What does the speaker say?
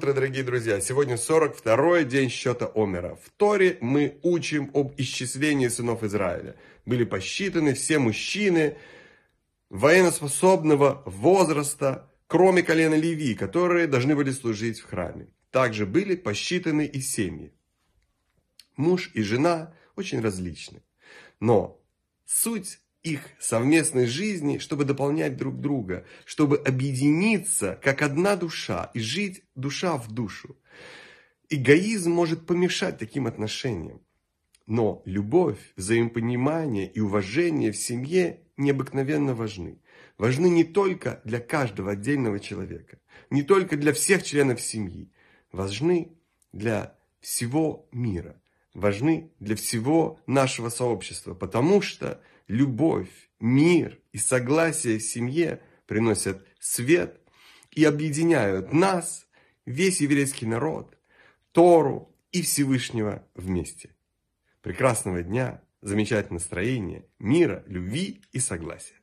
утро, дорогие друзья! Сегодня 42-й день счета Омера. В Торе мы учим об исчислении сынов Израиля. Были посчитаны все мужчины военноспособного возраста, кроме колена Леви, которые должны были служить в храме. Также были посчитаны и семьи. Муж и жена очень различны. Но суть их совместной жизни, чтобы дополнять друг друга, чтобы объединиться как одна душа и жить душа в душу. Эгоизм может помешать таким отношениям. Но любовь, взаимопонимание и уважение в семье необыкновенно важны. Важны не только для каждого отдельного человека, не только для всех членов семьи. Важны для всего мира, важны для всего нашего сообщества, потому что любовь, мир и согласие в семье приносят свет и объединяют нас, весь еврейский народ, Тору и Всевышнего вместе. Прекрасного дня, замечательного настроения, мира, любви и согласия.